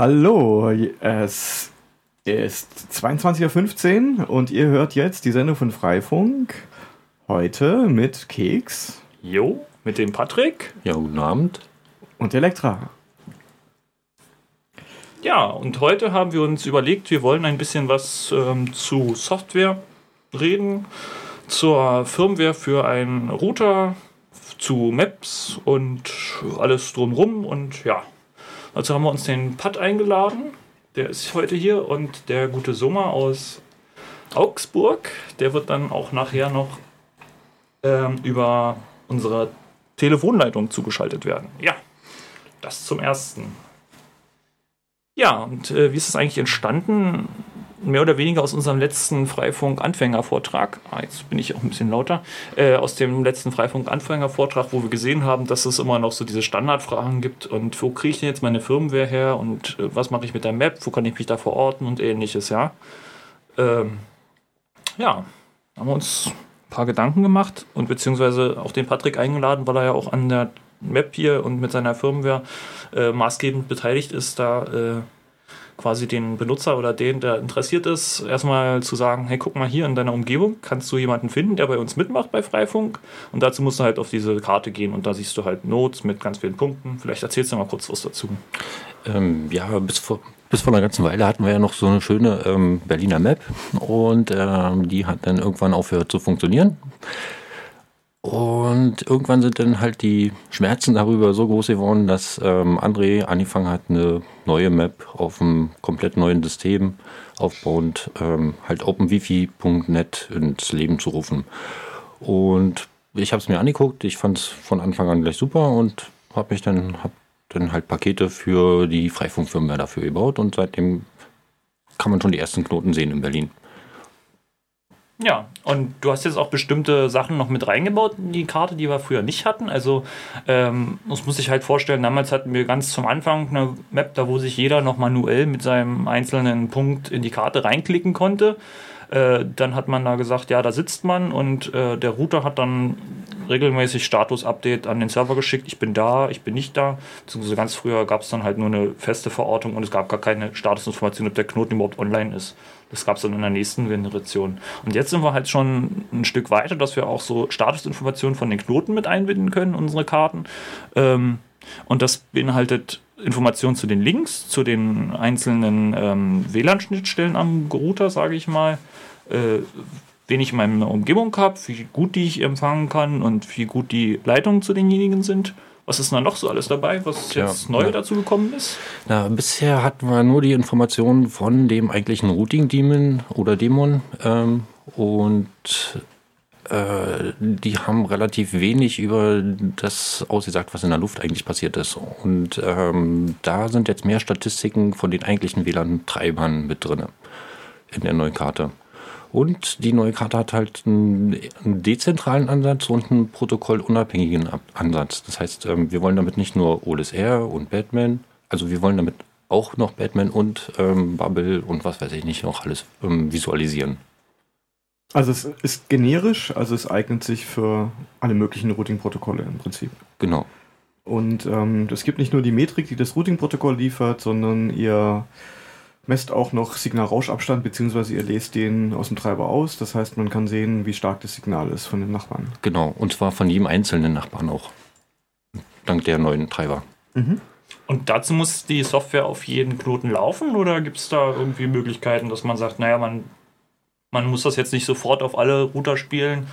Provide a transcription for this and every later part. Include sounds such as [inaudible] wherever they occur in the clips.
Hallo, es ist 22.15 Uhr und ihr hört jetzt die Sendung von Freifunk. Heute mit Keks. Jo, mit dem Patrick. Ja, guten Abend. Und Elektra. Ja, und heute haben wir uns überlegt, wir wollen ein bisschen was ähm, zu Software reden, zur Firmware für einen Router, zu Maps und alles drumrum und ja, also haben wir uns den Pat eingeladen. Der ist heute hier und der gute Sommer aus Augsburg, der wird dann auch nachher noch ähm, über unsere Telefonleitung zugeschaltet werden. Ja, das zum Ersten. Ja, und äh, wie ist es eigentlich entstanden? Mehr oder weniger aus unserem letzten Freifunk-Anfängervortrag, ah, jetzt bin ich auch ein bisschen lauter, äh, aus dem letzten Freifunk-Anfängervortrag, wo wir gesehen haben, dass es immer noch so diese Standardfragen gibt und wo kriege ich denn jetzt meine Firmware her und äh, was mache ich mit der Map, wo kann ich mich da verorten und ähnliches, ja. Ähm, ja, haben wir uns ein paar Gedanken gemacht und beziehungsweise auch den Patrick eingeladen, weil er ja auch an der Map hier und mit seiner Firmware äh, maßgebend beteiligt ist, da äh, quasi den Benutzer oder den, der interessiert ist, erstmal zu sagen, hey, guck mal hier in deiner Umgebung, kannst du jemanden finden, der bei uns mitmacht bei Freifunk? Und dazu musst du halt auf diese Karte gehen und da siehst du halt Notes mit ganz vielen Punkten. Vielleicht erzählst du mal kurz was dazu. Ähm, ja, bis vor, bis vor einer ganzen Weile hatten wir ja noch so eine schöne ähm, Berliner Map und ähm, die hat dann irgendwann aufgehört zu funktionieren. Und irgendwann sind dann halt die Schmerzen darüber so groß geworden, dass ähm, André angefangen hat, eine neue Map auf einem komplett neuen System aufbauend ähm, halt openwifi.net ins Leben zu rufen. Und ich habe es mir angeguckt, ich fand es von Anfang an gleich super und habe mich dann, hab dann halt Pakete für die Freifunkfirma dafür gebaut und seitdem kann man schon die ersten Knoten sehen in Berlin. Ja, und du hast jetzt auch bestimmte Sachen noch mit reingebaut in die Karte, die wir früher nicht hatten. Also, ähm, das muss ich halt vorstellen, damals hatten wir ganz zum Anfang eine Map, da wo sich jeder noch manuell mit seinem einzelnen Punkt in die Karte reinklicken konnte. Äh, dann hat man da gesagt, ja, da sitzt man und äh, der Router hat dann regelmäßig Status-Update an den Server geschickt, ich bin da, ich bin nicht da. Beziehungsweise ganz früher gab es dann halt nur eine feste Verortung und es gab gar keine Statusinformation, ob der Knoten überhaupt online ist. Das gab es dann in der nächsten Generation. Und jetzt sind wir halt schon ein Stück weiter, dass wir auch so Statusinformationen von den Knoten mit einbinden können, unsere Karten. Ähm, und das beinhaltet Informationen zu den Links, zu den einzelnen ähm, WLAN-Schnittstellen am Router, sage ich mal. Äh, wen ich in meiner Umgebung habe, wie gut die ich empfangen kann und wie gut die Leitungen zu denjenigen sind. Was ist da noch so alles dabei, was jetzt ja, neu ja. dazu gekommen ist? Na, bisher hatten wir nur die Informationen von dem eigentlichen Routing-Daemon oder Dämon ähm, und äh, die haben relativ wenig über das ausgesagt, was in der Luft eigentlich passiert ist. Und ähm, da sind jetzt mehr Statistiken von den eigentlichen WLAN-Treibern mit drin in der neuen Karte. Und die neue Karte hat halt einen, einen dezentralen Ansatz und einen protokollunabhängigen Ansatz. Das heißt, ähm, wir wollen damit nicht nur OLSR und Batman, also wir wollen damit auch noch Batman und ähm, Bubble und was weiß ich nicht noch alles ähm, visualisieren. Also es ist generisch, also es eignet sich für alle möglichen Routing-Protokolle im Prinzip. Genau. Und ähm, es gibt nicht nur die Metrik, die das Routing-Protokoll liefert, sondern ihr messt auch noch Signalrauschabstand, beziehungsweise ihr lest den aus dem Treiber aus. Das heißt, man kann sehen, wie stark das Signal ist von den Nachbarn. Genau, und zwar von jedem einzelnen Nachbarn auch. Dank der neuen Treiber. Mhm. Und dazu muss die Software auf jeden Knoten laufen oder gibt es da irgendwie Möglichkeiten, dass man sagt, naja, man, man muss das jetzt nicht sofort auf alle Router spielen,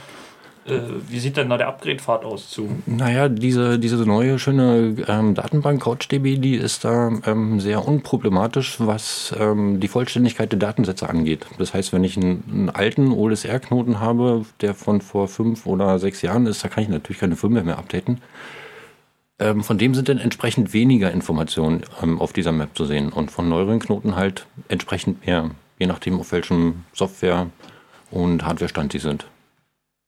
wie sieht denn da der Upgrade-Pfad aus zu? Naja, diese, diese neue schöne ähm, Datenbank CouchDB, die ist da ähm, sehr unproblematisch, was ähm, die Vollständigkeit der Datensätze angeht. Das heißt, wenn ich einen, einen alten OLSR-Knoten habe, der von vor fünf oder sechs Jahren ist, da kann ich natürlich keine Firmware mehr updaten. Ähm, von dem sind dann entsprechend weniger Informationen ähm, auf dieser Map zu sehen und von neueren Knoten halt entsprechend mehr, je nachdem auf welchem Software- und Hardwarestand sie sind.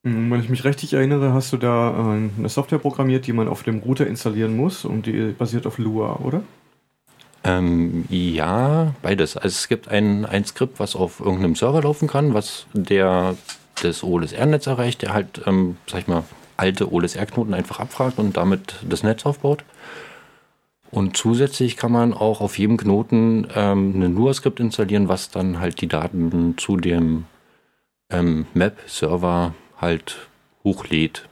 Hm, wenn ich mich richtig erinnere, hast du da äh, eine Software programmiert, die man auf dem Router installieren muss und die basiert auf Lua, oder? Ähm, ja, beides. Also es gibt ein, ein Skript, was auf irgendeinem Server laufen kann, was der das OLSR-Netz erreicht, der halt, ähm, sag ich mal, alte OLSR-Knoten einfach abfragt und damit das Netz aufbaut. Und zusätzlich kann man auch auf jedem Knoten ähm, ein Lua-Skript installieren, was dann halt die Daten zu dem ähm, Map-Server halt hochlädt.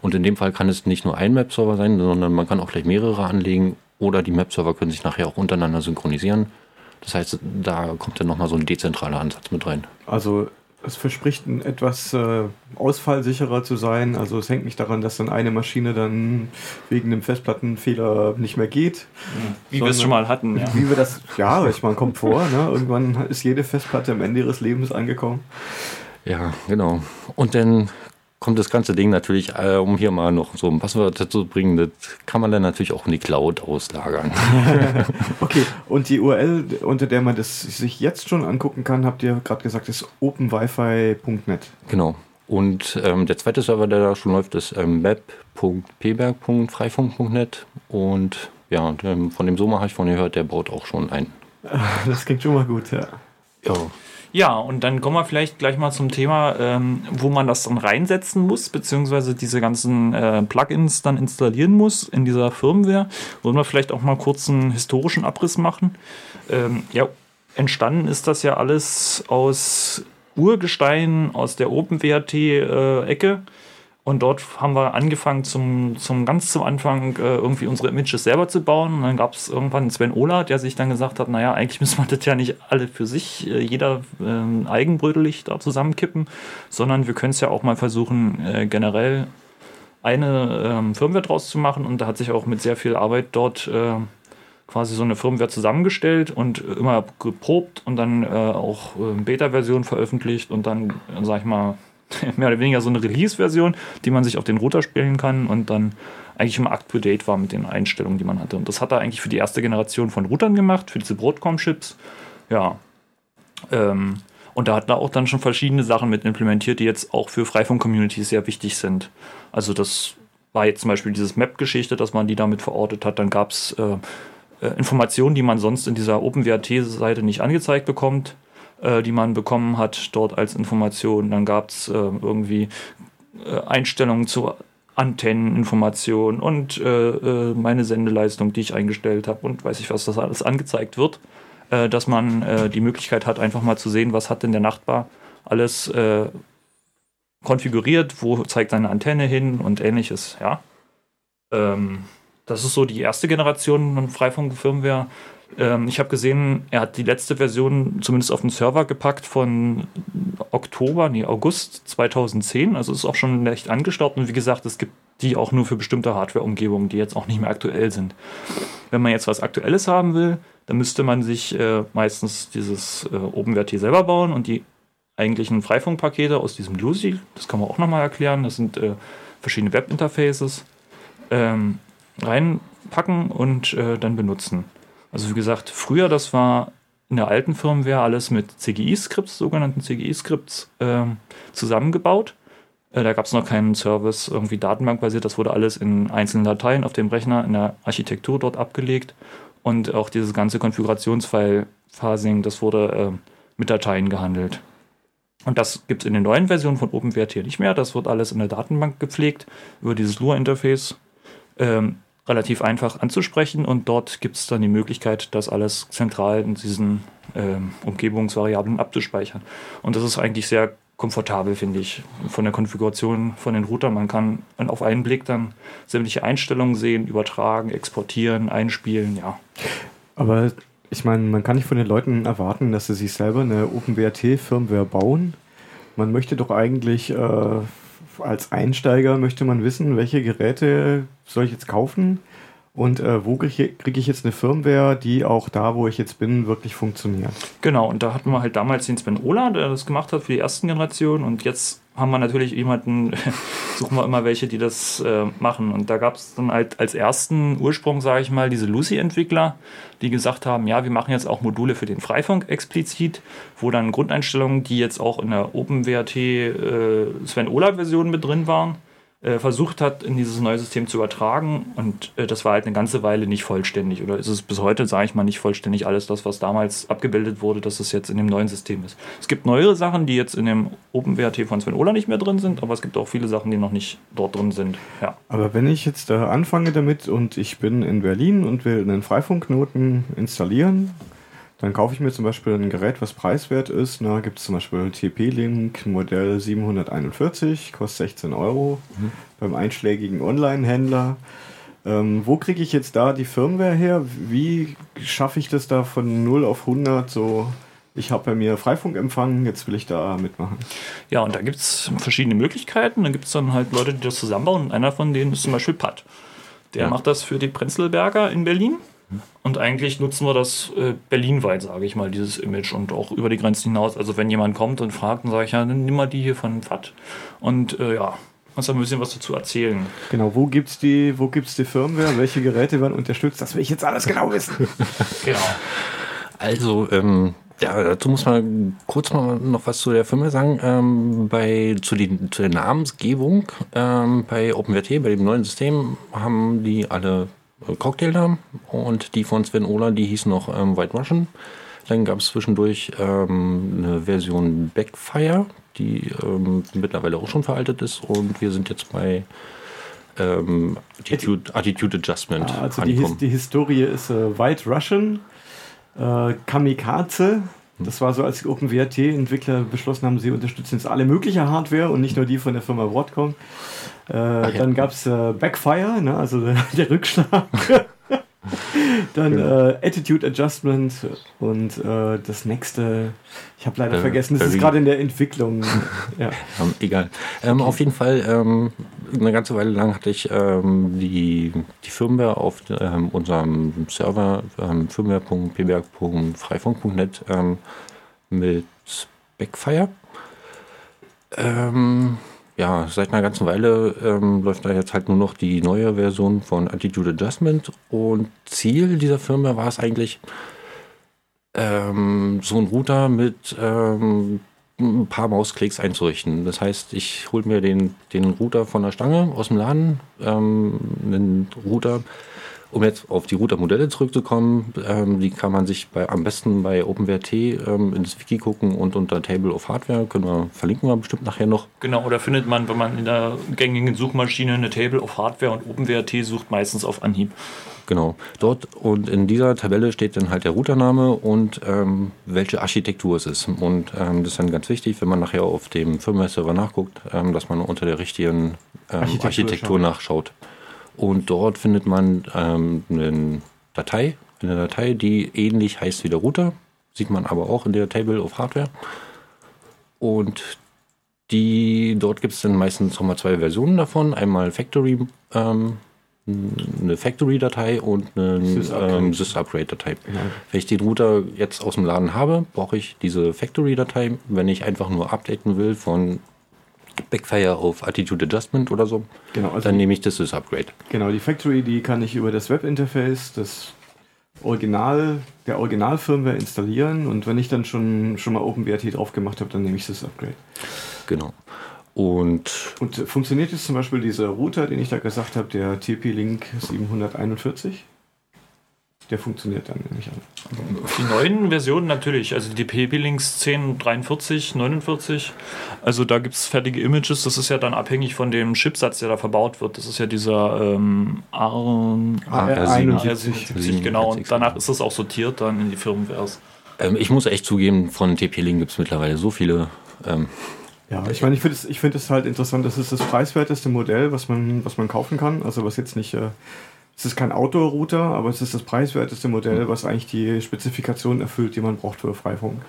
Und in dem Fall kann es nicht nur ein Map-Server sein, sondern man kann auch gleich mehrere anlegen oder die Map-Server können sich nachher auch untereinander synchronisieren. Das heißt, da kommt dann nochmal so ein dezentraler Ansatz mit rein. Also es verspricht etwas äh, ausfallsicherer zu sein. Also es hängt nicht daran, dass dann eine Maschine dann wegen einem Festplattenfehler nicht mehr geht. Wie wir es schon mal hatten. Ja. Wie wir das, ja, ich meine, kommt vor. Ne? Irgendwann ist jede Festplatte am Ende ihres Lebens angekommen. Ja, genau. Und dann kommt das ganze Ding natürlich, äh, um hier mal noch so ein Passwort dazu zu bringen, das kann man dann natürlich auch in die Cloud auslagern. [laughs] okay, und die URL, unter der man das sich jetzt schon angucken kann, habt ihr gerade gesagt, ist openwifi.net. Genau. Und ähm, der zweite Server, der da schon läuft, ist ähm, web.pberg.freifunk.net. Und ja, ähm, von dem Soma habe ich von gehört, der baut auch schon ein. [laughs] Das klingt schon mal gut, ja. Ja. Ja, und dann kommen wir vielleicht gleich mal zum Thema, ähm, wo man das dann reinsetzen muss, beziehungsweise diese ganzen äh, Plugins dann installieren muss in dieser Firmware. Wollen wir vielleicht auch mal kurz einen historischen Abriss machen? Ähm, ja, entstanden ist das ja alles aus Urgestein, aus der OpenWrt-Ecke. Äh, und dort haben wir angefangen, zum, zum ganz zum Anfang äh, irgendwie unsere Images selber zu bauen. Und dann gab es irgendwann Sven Ola, der sich dann gesagt hat, naja, eigentlich [laughs] müssen wir das ja nicht alle für sich, äh, jeder äh, eigenbrötelig da zusammenkippen, sondern wir können es ja auch mal versuchen, äh, generell eine ähm, Firmware draus zu machen. Und da hat sich auch mit sehr viel Arbeit dort äh, quasi so eine Firmware zusammengestellt und immer geprobt und dann äh, auch Beta-Version veröffentlicht und dann, sag ich mal, [laughs] mehr oder weniger so eine Release-Version, die man sich auf den Router spielen kann und dann eigentlich immer up-to-date war mit den Einstellungen, die man hatte. Und das hat er eigentlich für die erste Generation von Routern gemacht, für diese Broadcom-Chips. Ja. Ähm, und da hat er auch dann schon verschiedene Sachen mit implementiert, die jetzt auch für Freifunk-Communities sehr wichtig sind. Also das war jetzt zum Beispiel dieses Map-Geschichte, dass man die damit verortet hat. Dann gab es äh, äh, Informationen, die man sonst in dieser OpenWrt-Seite nicht angezeigt bekommt äh, die man bekommen hat dort als Information. Dann gab es äh, irgendwie äh, Einstellungen zu Antenneninformationen und äh, äh, meine Sendeleistung, die ich eingestellt habe und weiß ich was, das alles angezeigt wird, dass man die Möglichkeit hat, einfach mal zu sehen, was hat denn der Nachbar alles konfiguriert, wo zeigt seine Antenne hin und ähnliches, ja. Ähm, das ist so die erste Generation von Freifunk-Firmware. Ähm, ich habe gesehen, er hat die letzte Version zumindest auf den Server gepackt von Oktober, nee, August 2010. Also ist auch schon leicht angestaubt. Und wie gesagt, es gibt die auch nur für bestimmte Hardware-Umgebungen, die jetzt auch nicht mehr aktuell sind. Wenn man jetzt was Aktuelles haben will, dann müsste man sich äh, meistens dieses äh, OpenWrt selber bauen und die eigentlichen Freifunkpakete aus diesem Lucy, das kann man auch nochmal erklären, das sind äh, verschiedene Webinterfaces, ähm, reinpacken und äh, dann benutzen. Also wie gesagt, früher, das war in der alten Firmware alles mit CGI-Skripts, sogenannten CGI-Skripts, äh, zusammengebaut. Äh, da gab es noch keinen Service, irgendwie datenbankbasiert. Das wurde alles in einzelnen Dateien auf dem Rechner in der Architektur dort abgelegt. Und auch dieses ganze Konfigurationsfile-Phasing, das wurde äh, mit Dateien gehandelt. Und das gibt es in den neuen Versionen von OpenWrt hier nicht mehr. Das wird alles in der Datenbank gepflegt über dieses Lua-Interface. Ähm, relativ einfach anzusprechen und dort gibt es dann die Möglichkeit, das alles zentral in diesen ähm, Umgebungsvariablen abzuspeichern. Und das ist eigentlich sehr komfortabel, finde ich, von der Konfiguration von den Routern. Man kann auf einen Blick dann sämtliche Einstellungen sehen, übertragen, exportieren, einspielen, ja. Aber ich meine, man kann nicht von den Leuten erwarten, dass sie sich selber eine OpenWrt-Firmware bauen. Man möchte doch eigentlich äh, als Einsteiger möchte man wissen, welche Geräte soll ich jetzt kaufen und äh, wo kriege ich, krieg ich, jetzt eine Firmware, die auch da, wo ich jetzt bin, wirklich funktioniert. Genau, und da hatten wir halt damals den Sven Ola, der das gemacht hat für die ersten Generationen und jetzt haben wir natürlich jemanden, [laughs] suchen wir immer welche, die das äh, machen. Und da gab es dann halt als ersten Ursprung, sage ich mal, diese Lucy-Entwickler, die gesagt haben, ja, wir machen jetzt auch Module für den Freifunk explizit, wo dann Grundeinstellungen, die jetzt auch in der OpenWrt äh, Sven Ola-Version mit drin waren, äh, versucht hat, in dieses neue System zu übertragen. Und äh, das war halt eine ganze Weile nicht vollständig. Oder ist es bis heute, sage ich mal, nicht vollständig alles das, was damals abgebildet wurde, dass es jetzt in dem neuen System ist. Es gibt neuere Sachen, die jetzt in dem OpenWrt von Sven Ola nicht mehr drin sind, aber es gibt auch viele Sachen, die noch nicht dort drin sind. Ja. Aber wenn ich jetzt äh, anfange damit und ich bin in Berlin und will einen Freifunknoten installieren, dann kaufe ich mir zum Beispiel ein Gerät, was preiswert ist. Da gibt es zum Beispiel TP-Link Modell 741, kostet 16 Euro mhm. beim einschlägigen Online-Händler. Ähm, wo kriege ich jetzt da die Firmware her? Wie schaffe ich das da von 0 auf 100 so? Ich habe bei mir Freifunkempfang, jetzt will ich da mitmachen. Ja, und da gibt es verschiedene Möglichkeiten. Da gibt es dann halt Leute, die das zusammenbauen. Und einer von denen ist zum Beispiel Pat. Der ja. macht das für die Prenzlberger in Berlin. Und eigentlich nutzen wir das äh, berlinweit, sage ich mal, dieses Image und auch über die Grenzen hinaus. Also wenn jemand kommt und fragt, dann sage ich ja, nimm mal die hier von FAT. Und äh, ja, kannst du ein bisschen was dazu erzählen. Genau, wo gibt es die, wo gibt's die Firmware, welche Geräte werden unterstützt? Das will ich jetzt alles genau wissen. [laughs] genau. Also, ähm, ja, dazu muss man kurz mal noch was zu der Firma sagen. Ähm, bei, zu, die, zu der Namensgebung ähm, bei OpenWrt, bei dem neuen System, haben die alle Cocktailnamen und die von Sven Ola, die hieß noch ähm, White Russian. Dann gab es zwischendurch ähm, eine Version Backfire, die ähm, mittlerweile auch schon veraltet ist und wir sind jetzt bei ähm, Attitude, Attitude Adjustment ah, also die, die, Historie ist äh, White Russian, äh, Kamikaze, das war so, als die OpenWrt-Entwickler beschlossen haben, sie unterstützen jetzt alle mögliche Hardware und nicht nur die von der Firma Broadcom. Äh, ja. Dann gab es äh, Backfire, ne, also der, [laughs] der Rückschlag. [laughs] Dann genau. äh, Attitude Adjustment und äh, das nächste, ich habe leider äh, vergessen, das ist gerade in der Entwicklung. [laughs] ja. Ähm, egal. Ähm, okay. Auf jeden Fall, ähm, eine ganze Weile lang hatte ich ähm, die, die Firmware auf ähm, unserem Server ähm, firmware.pberg.freifunk.net mit Backfire. Ähm, ja, seit einer ganzen Weile ähm, läuft da jetzt halt nur noch die neue Version von Attitude Adjustment und Ziel dieser Firma war es eigentlich, ähm, so einen Router mit ähm, ein paar Mausklicks einzurichten. Das heißt, ich hole mir den, den Router von der Stange aus dem Laden, ähm, einen Router, um jetzt auf die Router-Modelle zurückzukommen, ähm, die kann man sich bei, am besten bei OpenWrt ähm, ins Wiki gucken und unter Table of Hardware, können wir, verlinken wir bestimmt nachher noch. Genau, oder findet man, wenn man in der gängigen Suchmaschine eine Table of Hardware und OpenWrt sucht, meistens auf Anhieb. Genau, dort und in dieser Tabelle steht dann halt der Routername und ähm, welche Architektur es ist. Und ähm, das ist dann ganz wichtig, wenn man nachher auf dem Firmware-Server nachguckt, ähm, dass man unter der richtigen ähm, Architektur, Architektur nachschaut. Und dort findet man ähm, eine Datei, eine Datei, die ähnlich heißt wie der Router. Sieht man aber auch in der Table of Hardware. Und die, dort gibt es dann meistens nochmal zwei Versionen davon. Einmal Factory, ähm, eine Factory-Datei und eine Sys-Upgrade-Datei. Ähm, genau. Wenn ich den Router jetzt aus dem Laden habe, brauche ich diese Factory-Datei. Wenn ich einfach nur updaten will von Backfire auf Attitude Adjustment oder so. Genau, also dann nehme ich das Sys-Upgrade. Genau, die Factory, die kann ich über das Webinterface, das Original, der Originalfirmware installieren und wenn ich dann schon, schon mal OpenWrt drauf gemacht habe, dann nehme ich das Upgrade. Genau. Und, und funktioniert jetzt zum Beispiel dieser Router, den ich da gesagt habe, der TP-Link 741? Der funktioniert dann nämlich an. Die neuen Versionen natürlich, also die PP-Links 10, 43, 49, also da gibt es fertige Images, das ist ja dann abhängig von dem Chipsatz, der da verbaut wird. Das ist ja dieser ähm, AR71, genau, und danach ist das auch sortiert dann in die Firmwares. Ähm, ich muss echt zugeben, von TP-Link gibt es mittlerweile so viele. Ähm, ja, ich meine, ich finde es find halt interessant, das ist das preiswerteste Modell, was man, was man kaufen kann, also was jetzt nicht... Äh, es ist kein Outdoor-Router, aber es ist das preiswerteste Modell, was eigentlich die Spezifikationen erfüllt, die man braucht für Freifunk.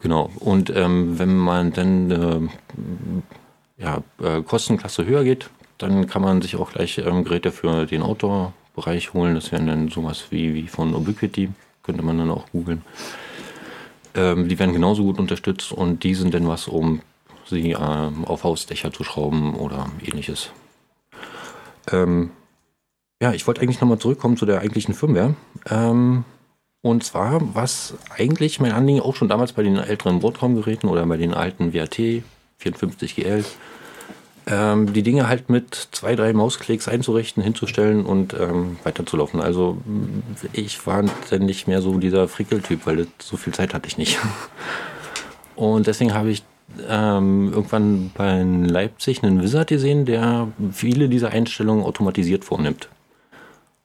Genau. Und ähm, wenn man dann äh, ja, äh, Kostenklasse höher geht, dann kann man sich auch gleich ähm, Geräte für den Outdoor-Bereich holen. Das wären dann sowas wie, wie von Ubiquiti, könnte man dann auch googeln. Ähm, die werden genauso gut unterstützt und die sind dann was, um sie ähm, auf Hausdächer zu schrauben oder ähnliches. Ähm, ja, ich wollte eigentlich nochmal zurückkommen zu der eigentlichen Firmware. Ähm, und zwar, was eigentlich mein Anliegen auch schon damals bei den älteren Broadcom-Geräten oder bei den alten WAT 54GL, Ähm, die Dinge halt mit zwei, drei Mausklicks einzurichten, hinzustellen und ähm, weiterzulaufen. Also ich war dann nicht mehr so dieser Frickeltyp, weil so viel Zeit hatte ich nicht. [laughs] Und deswegen habe ich ähm, irgendwann bei Leipzig einen Wizard gesehen, der viele dieser Einstellungen automatisiert vornimmt.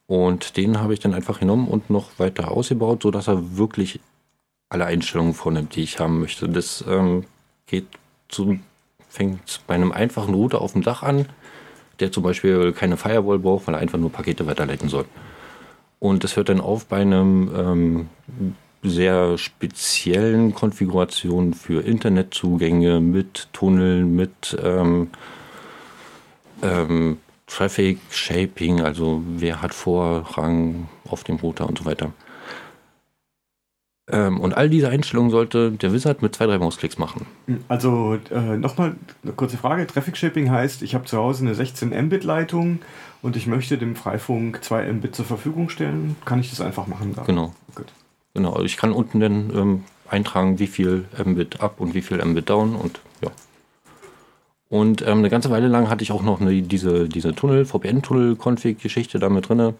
Und den habe ich dann einfach genommen und noch weiter ausgebaut, sodass er wirklich alle Einstellungen vornimmt, die ich haben möchte. Das ähm, geht zu, fängt bei einem einfachen Router auf dem Dach an, der zum Beispiel keine Firewall braucht, weil er einfach nur Pakete weiterleiten soll. Und das hört dann auf bei einem ähm, sehr speziellen Konfigurationen für Internetzugänge mit Tunneln, mit ähm, ähm, Traffic Shaping, also wer hat Vorrang auf dem Router und so weiter. Ähm, und all diese Einstellungen sollte der Wizard mit zwei, drei Mausklicks machen. Also äh, nochmal eine kurze Frage. Traffic Shaping heißt, ich habe zu Hause eine 16 Mbit Leitung und ich möchte dem Freifunk 2 Mbit zur Verfügung stellen. Kann ich das einfach machen? Da? Genau. Gut. Genau, also ich kann unten dann ähm, eintragen, wie viel Mbit up und wie viel Mbit down und ja. Und ähm, eine ganze Weile lang hatte ich auch noch eine, diese, diese Tunnel, VPN-Tunnel-Config-Geschichte da mit drin.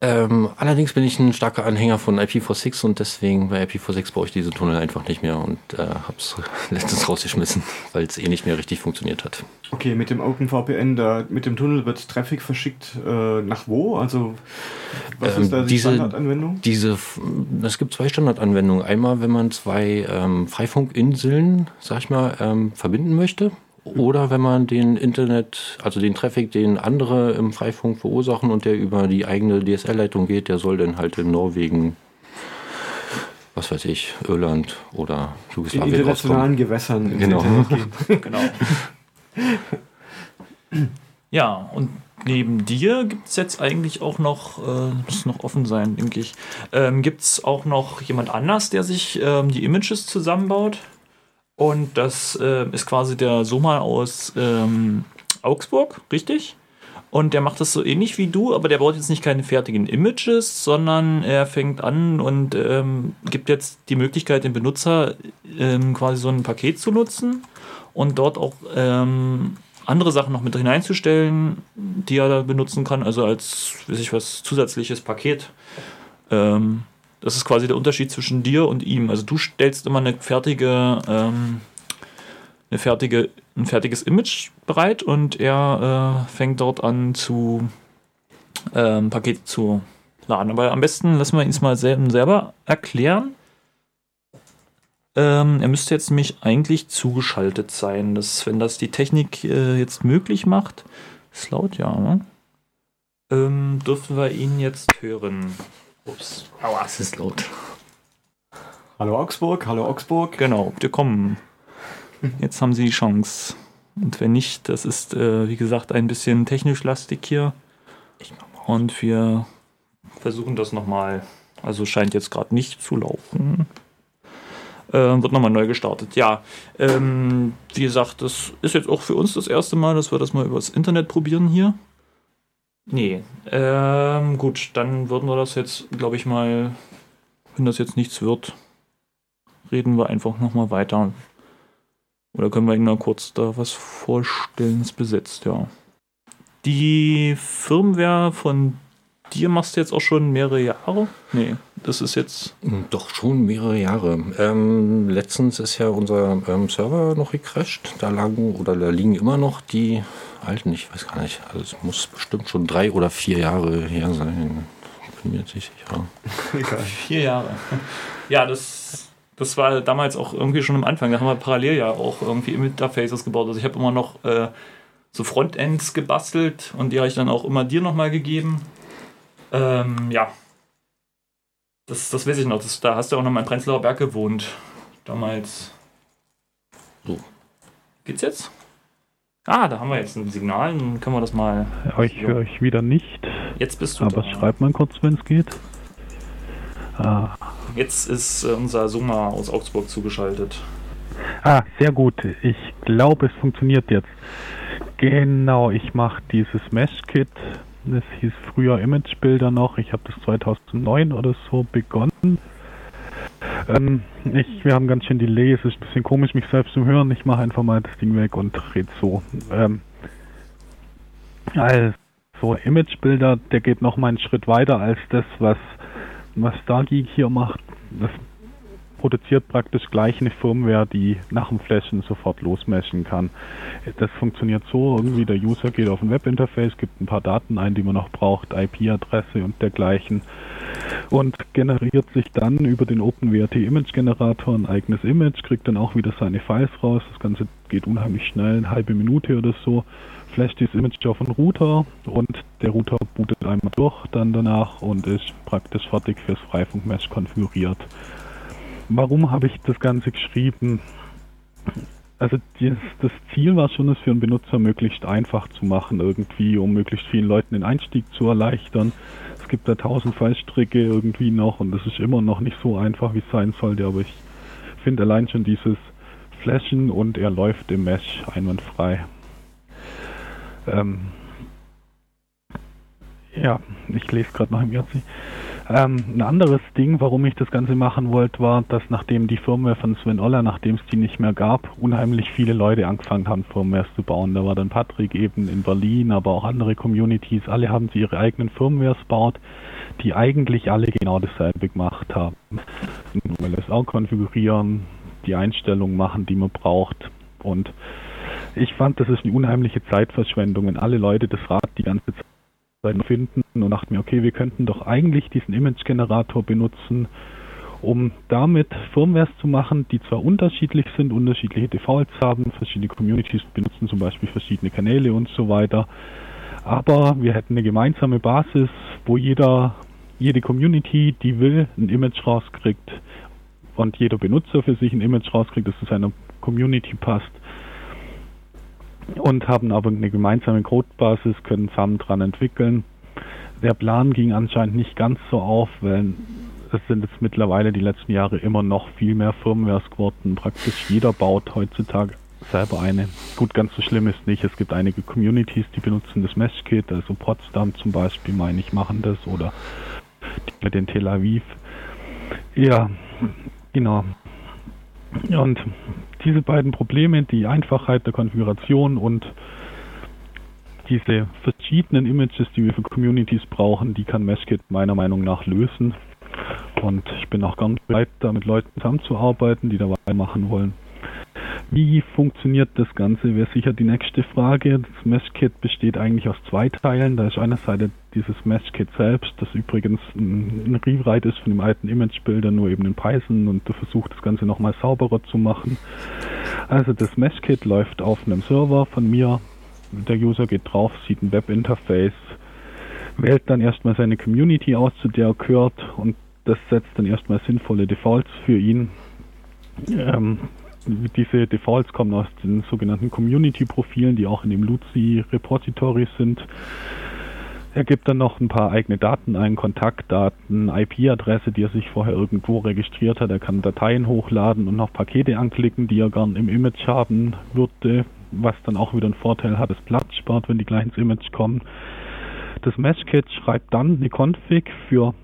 Ähm, allerdings bin ich ein starker Anhänger von IPv6 und deswegen bei IPv6 brauche ich diese Tunnel einfach nicht mehr und äh, habe es [laughs] letztens rausgeschmissen, weil es eh nicht mehr richtig funktioniert hat. Okay, mit dem OpenVPN, da, mit dem Tunnel wird Traffic verschickt äh, nach wo? Also was ähm, ist da die diese, Standardanwendung? Diese, es gibt zwei Standardanwendungen. Einmal, wenn man zwei ähm, Freifunkinseln, sag ich mal, ähm, verbinden möchte oder wenn man den Internet, also den Traffic, den andere im Freifunk verursachen und der über die eigene DSL-Leitung geht, der soll dann halt in Norwegen, was weiß ich, Irland oder Jugoslawien In internationalen Gewässern genau. [laughs] genau. ja, und neben dir gibt es jetzt eigentlich auch noch, äh, muss noch offen sein, denke ich, ähm, gibt es auch noch jemand anders, der sich ähm, die Images zusammenbaut? Und das äh, ist quasi der Soma aus ähm, Augsburg, richtig? Und der macht das so ähnlich wie du, aber der baut jetzt nicht keine fertigen Images, sondern er fängt an und ähm, gibt jetzt die Möglichkeit, dem Benutzer ähm, quasi so ein Paket zu nutzen und dort auch ähm, andere Sachen noch mit hineinzustellen, die er da benutzen kann, also als, weiß ich was, zusätzliches Paket. Ähm, das ist quasi der Unterschied zwischen dir und ihm. Also du stellst immer eine fertige, ähm, eine fertige, ein fertiges Image bereit und er äh, fängt dort an zu ähm, Pakete zu laden. Aber am besten lassen wir ihn es mal selber erklären. Ähm, er müsste jetzt nämlich eigentlich zugeschaltet sein. Das, wenn das die Technik äh, jetzt möglich macht, ist laut, ja, ne? ähm, dürfen wir ihn jetzt hören. Ups. Aua, es ist laut. Hallo Augsburg, hallo Augsburg. Genau, wir kommen. Jetzt haben Sie die Chance. Und wenn nicht, das ist, äh, wie gesagt, ein bisschen technisch lastig hier. Und wir versuchen das nochmal. Also scheint jetzt gerade nicht zu laufen. Äh, wird nochmal neu gestartet. Ja, ähm, wie gesagt, das ist jetzt auch für uns das erste Mal, dass wir das mal übers Internet probieren hier. Nee, ähm, gut, dann würden wir das jetzt, glaube ich mal, wenn das jetzt nichts wird, reden wir einfach nochmal weiter. Oder können wir Ihnen mal kurz da was vorstellen? Es besetzt, ja. Die Firmware von dir machst du jetzt auch schon mehrere Jahre? Nee, das ist jetzt. Doch schon mehrere Jahre. Ähm, letztens ist ja unser ähm, Server noch gecrashed. Da lagen oder da liegen immer noch die alten, ich weiß gar nicht. Also es muss bestimmt schon drei oder vier Jahre her sein. Ich bin mir jetzt nicht sicher. [laughs] Egal. Vier Jahre. Ja, das, das war damals auch irgendwie schon am Anfang. Da haben wir parallel ja auch irgendwie Interfaces gebaut. Also ich habe immer noch äh, so Frontends gebastelt und die habe ich dann auch immer dir nochmal gegeben. Ähm, ja. Das, das weiß ich noch. Das, da hast du auch noch mal in Prenzlauer Berg gewohnt. Damals. So. Geht's jetzt? Ah, da haben wir jetzt ein Signal, dann können wir das mal. Ja, ich höre euch wieder nicht. Jetzt bist du Aber da. schreibt man kurz, wenn es geht. Ah. Jetzt ist äh, unser Summa aus Augsburg zugeschaltet. Ah, sehr gut. Ich glaube, es funktioniert jetzt. Genau, ich mache dieses Mesh-Kit. Das hieß früher Imagebilder noch. Ich habe das 2009 oder so begonnen. Ähm, ich, wir haben ganz schön Delay, es ist ein bisschen komisch, mich selbst zu hören. Ich mache einfach mal das Ding weg und rede so. Ähm, also, Imagebilder, der geht noch mal einen Schritt weiter als das, was, was Stargeek hier macht. Das produziert praktisch gleich eine Firmware, die nach dem Flashen sofort losmeschen kann. Das funktioniert so, irgendwie der User geht auf ein Webinterface, gibt ein paar Daten ein, die man noch braucht, IP-Adresse und dergleichen und generiert sich dann über den OpenWrt Image Generator ein eigenes Image, kriegt dann auch wieder seine Files raus. Das Ganze geht unheimlich schnell, eine halbe Minute oder so. Flasht dieses Image auf den Router und der Router bootet einmal durch dann danach und ist praktisch fertig fürs Freifunk-Mesh konfiguriert. Warum habe ich das Ganze geschrieben? Also das, das, Ziel war schon, es für einen Benutzer möglichst einfach zu machen, irgendwie, um möglichst vielen Leuten den Einstieg zu erleichtern. Es gibt da tausend Fallstricke irgendwie noch und das ist immer noch nicht so einfach, wie es sein sollte, aber ich finde allein schon dieses Flashen und er läuft im Mesh einwandfrei. Ähm ja, ich lese gerade noch im IRC. Ähm, ein anderes Ding, warum ich das Ganze machen wollte, war, dass nachdem die Firmware von Sven Oller, nachdem es die nicht mehr gab, unheimlich viele Leute angefangen haben, Firmwares zu bauen. Da war dann Patrick eben in Berlin, aber auch andere Communities. Alle haben sie ihre eigenen Firmwares gebaut, die eigentlich alle genau dasselbe gemacht haben. LSA konfigurieren, die Einstellungen machen, die man braucht. Und ich fand, das ist eine unheimliche Zeitverschwendung, wenn alle Leute das Rad die ganze Zeit finden und dachte mir, okay, wir könnten doch eigentlich diesen Image-Generator benutzen, um damit Firmwares zu machen, die zwar unterschiedlich sind, unterschiedliche Defaults haben, verschiedene Communities benutzen zum Beispiel verschiedene Kanäle und so weiter, aber wir hätten eine gemeinsame Basis, wo jeder, jede Community, die will, ein Image rauskriegt und jeder Benutzer für sich ein Image rauskriegt, das zu seiner Community passt und haben aber eine gemeinsame Codebasis, können zusammen dran entwickeln. Der Plan ging anscheinend nicht ganz so auf, weil es sind jetzt mittlerweile die letzten Jahre immer noch viel mehr Firmwares geworden. Praktisch jeder baut heutzutage selber eine. Gut, ganz so schlimm ist nicht. Es gibt einige Communities, die benutzen das Mesh-Kit, also Potsdam zum Beispiel, meine ich, machen das oder die mit den Tel Aviv. Ja, genau. Und diese beiden Probleme, die Einfachheit der Konfiguration und diese verschiedenen Images, die wir für Communities brauchen, die kann Meshkit meiner Meinung nach lösen. Und ich bin auch ganz bereit, da mit Leuten zusammenzuarbeiten, die da weitermachen wollen. Wie funktioniert das Ganze? Wäre sicher die nächste Frage. Das Mesh-Kit besteht eigentlich aus zwei Teilen. Da ist einerseits dieses Mesh-Kit selbst, das übrigens ein, Rewrite ist von dem alten Image-Bilder, nur eben in Python und du versuchst das Ganze nochmal sauberer zu machen. Also das Mesh-Kit läuft auf einem Server von mir. Der User geht drauf, sieht ein Web-Interface, wählt dann erstmal seine Community aus, zu der er gehört und das setzt dann erstmal sinnvolle Defaults für ihn. Ähm, diese Defaults kommen aus den sogenannten Community-Profilen, die auch in dem Luzi-Repository sind. Er gibt dann noch ein paar eigene Daten ein, Kontaktdaten, IP-Adresse, die er sich vorher irgendwo registriert hat. Er kann Dateien hochladen und noch Pakete anklicken, die er gern im Image haben würde, was dann auch wieder einen Vorteil hat, es Platz spart, wenn die gleich ins Image kommen. Das Mesh-Kit schreibt dann eine Config für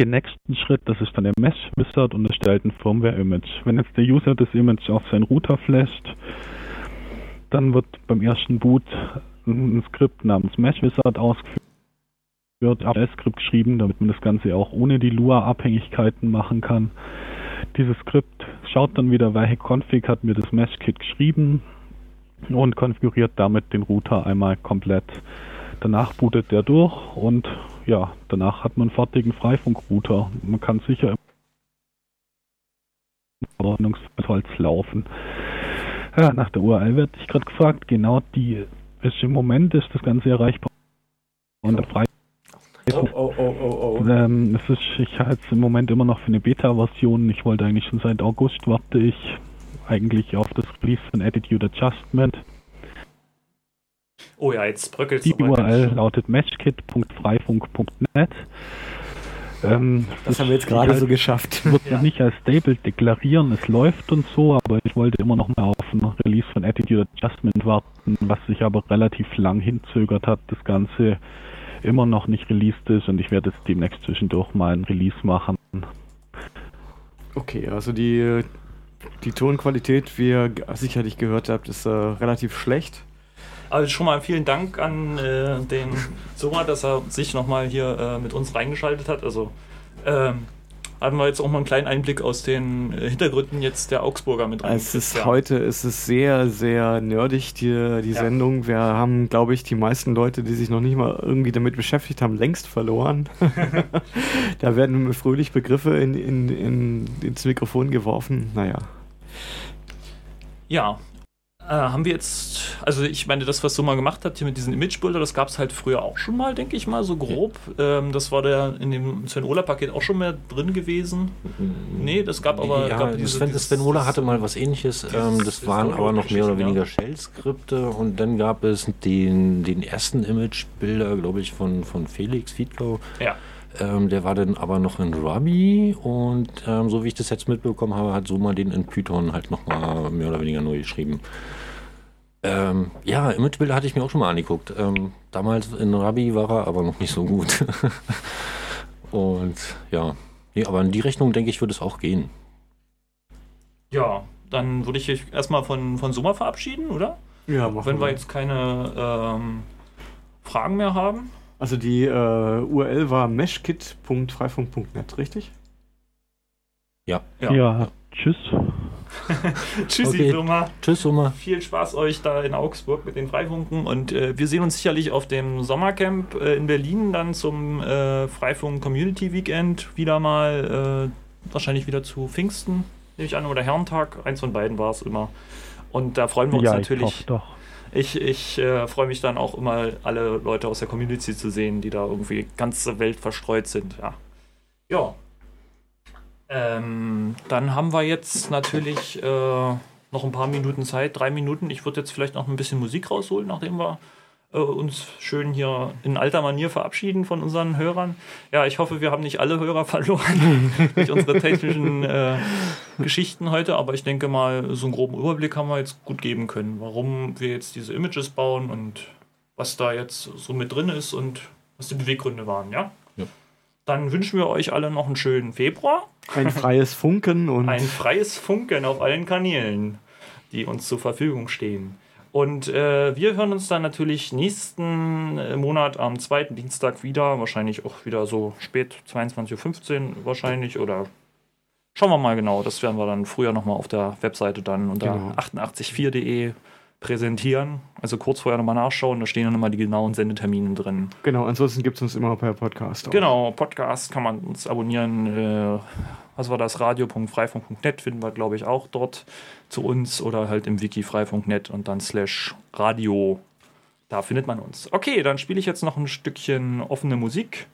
den nächsten Schritt, das ist dann der Mesh Wizard und erstellt ein Firmware-Image. Wenn jetzt der User das Image auf seinen Router flasht, dann wird beim ersten Boot ein Skript namens Mesh Wizard ausgeführt, ein Skript geschrieben, damit man das Ganze auch ohne die Lua-Abhängigkeiten machen kann. Dieses Skript schaut dann wieder, welche Config hat mir das Mesh-Kit geschrieben und konfiguriert damit den Router einmal komplett. Danach bootet der durch und ja, danach hat man einen fertigen Freifunkrouter. Man kann sicher im Ordnungsholz laufen. Ja, nach der URL werde ich gerade gefragt. Genau die ist im Moment ist das Ganze erreichbar. Und der Frei Oh, oh, oh, oh, oh. Ähm, es ist, ich halte es im Moment immer noch für eine Beta-Version. Ich wollte eigentlich schon seit August warte ich eigentlich auf das Release von Attitude Adjustment. Oh ja, jetzt bröckelt Die URL lautet matchkit.freifunk.net. Ähm, das, das haben wir jetzt gerade halt, so geschafft. [laughs] Wird ja. nicht als stable deklarieren, es läuft und so, aber ich wollte immer noch mal auf ein Release von Attitude Adjustment warten, was sich aber relativ lang hinzögert hat, das Ganze immer noch nicht released ist und ich werde jetzt demnächst zwischendurch mal ein Release machen. okay. Also die, die Tonqualität, wie ihr sicherlich gehört habt, ist äh, relativ schlecht. Also schon mal vielen Dank an äh, den Soma, dass er sich nochmal hier äh, mit uns reingeschaltet hat. Also ähm, haben wir jetzt auch mal einen kleinen Einblick aus den äh, Hintergründen jetzt der Augsburger mit rein. Es ist heute ist es sehr, sehr nerdig, die, die Ja. Sendung. Wir haben, glaube ich, die meisten Leute, die sich noch nicht mal irgendwie damit beschäftigt haben, längst verloren. [laughs] da werden fröhlich Begriffe in, in, in, ins Mikrofon geworfen. Naja. Ja. Äh, haben wir jetzt, also ich meine, das, was Soma gemacht hat hier mit diesen Imagebilder, das gab es halt früher auch schon mal, denke ich mal, so grob. Ähm, das war der in dem Sven Ola Paket auch schon mehr drin gewesen. Nee, das gab aber. ja, gab diese- Sven, dieses- Sven Ola hatte mal was ähnliches. Ähm, das waren aber noch mehr oder Download-Geschichten, ja. weniger Shell-Skripte und dann gab es den, den ersten Imagebilder, glaube ich, von, von Felix Fiedkau. Ja. Ähm, der war dann aber noch in Ruby und ähm, so wie ich das jetzt mitbekommen habe, hat Soma den in Python halt nochmal mehr oder weniger neu geschrieben. Ähm, ja, Imagebilder hatte ich mir auch schon mal angeguckt. Ähm, damals in Ruby war er aber noch nicht so gut. [laughs] und ja, nee, aber in die Richtung denke ich, würde es auch gehen. Ja, dann würde ich mich erstmal von, von Soma verabschieden, oder? Ja, machen Wenn wir jetzt keine ähm, Fragen mehr haben. Also die äh, URL war meshkit.freifunk.net, richtig? Ja. Ja, tschüss. [laughs] Tschüssi, Okay. Soma. Tschüss, Soma. Viel Spaß euch da in Augsburg mit den Freifunken und äh, wir sehen uns sicherlich auf dem Sommercamp äh, in Berlin dann zum äh, Freifunk Community Weekend wieder mal, äh, wahrscheinlich wieder zu Pfingsten, nehme ich an, oder Herrentag, eins von beiden war es immer. Und da freuen wir uns Ja, ich natürlich. hoffe doch. Ich, ich äh, freue mich dann auch immer, alle Leute aus der Community zu sehen, die da irgendwie ganze Welt verstreut sind. Ja. Ja. Ähm, dann haben wir jetzt natürlich äh, noch ein paar Minuten Zeit, drei Minuten. Ich würde jetzt vielleicht noch ein bisschen Musik rausholen, nachdem wir äh, uns schön hier in alter Manier verabschieden von unseren Hörern. Ja, ich hoffe, wir haben nicht alle Hörer [laughs] verloren durch unsere technischen äh, [laughs] Geschichten heute, aber ich denke mal, so einen groben Überblick haben wir jetzt gut geben können, warum wir jetzt diese Images bauen und was da jetzt so mit drin ist und was die Beweggründe waren, ja? Ja. Dann wünschen wir euch alle noch einen schönen Februar. Ein freies Funken und Ein freies Funken auf allen Kanälen, die uns zur Verfügung stehen. Und äh, wir hören uns dann natürlich nächsten äh, Monat am zweiten Dienstag wieder. Wahrscheinlich auch wieder so spät, 22.15 Uhr wahrscheinlich. Oder schauen wir mal genau. Das werden wir dann früher nochmal auf der Webseite dann unter Genau. 884.de präsentieren. Also kurz vorher nochmal nachschauen. Da stehen dann immer die genauen Sendetermine drin. genau, ansonsten gibt es uns immer per Podcast. auch. Genau, Podcast kann man uns abonnieren. Äh, was war das? Radio.freifunk.net finden wir, glaube ich, auch dort zu uns oder halt im Wiki freifunk.net und dann slash Radio. Da findet man uns. Okay, dann spiele ich jetzt noch ein Stückchen offene Musik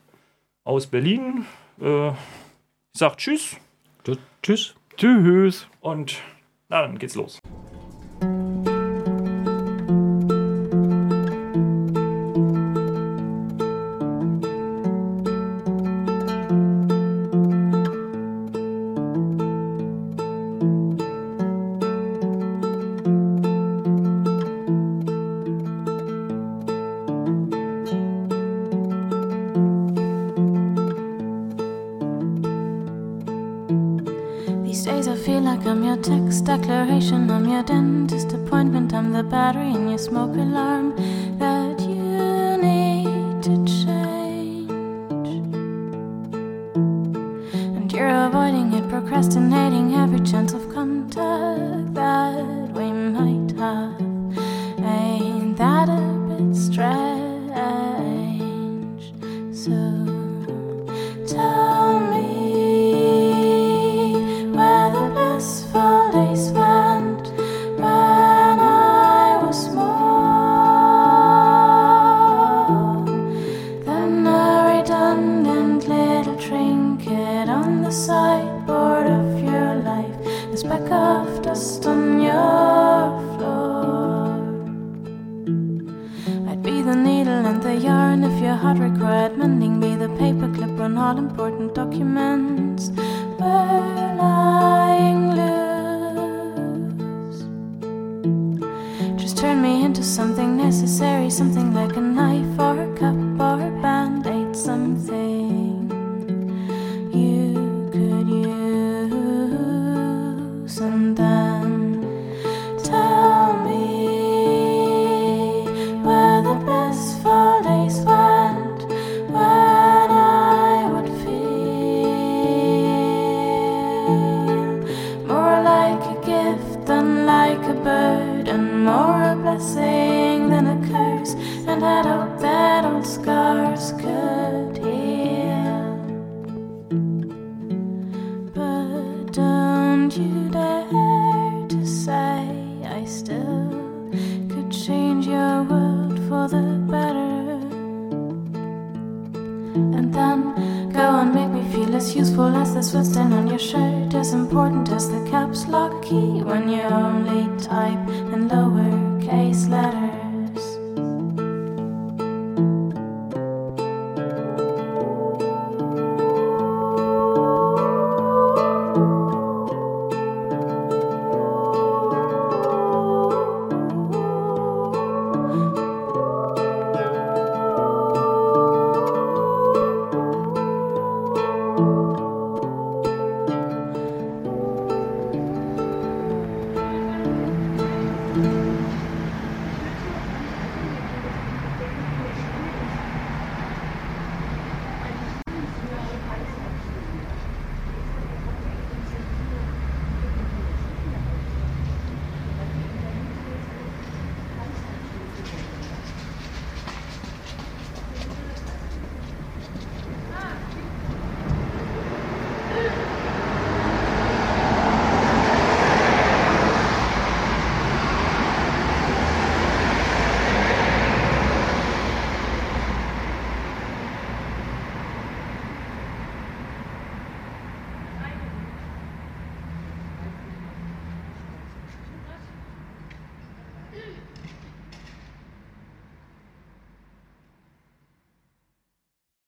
aus Berlin. Äh, ich sag Tschüss Tschüss. Tschüss. und na, dann geht's los.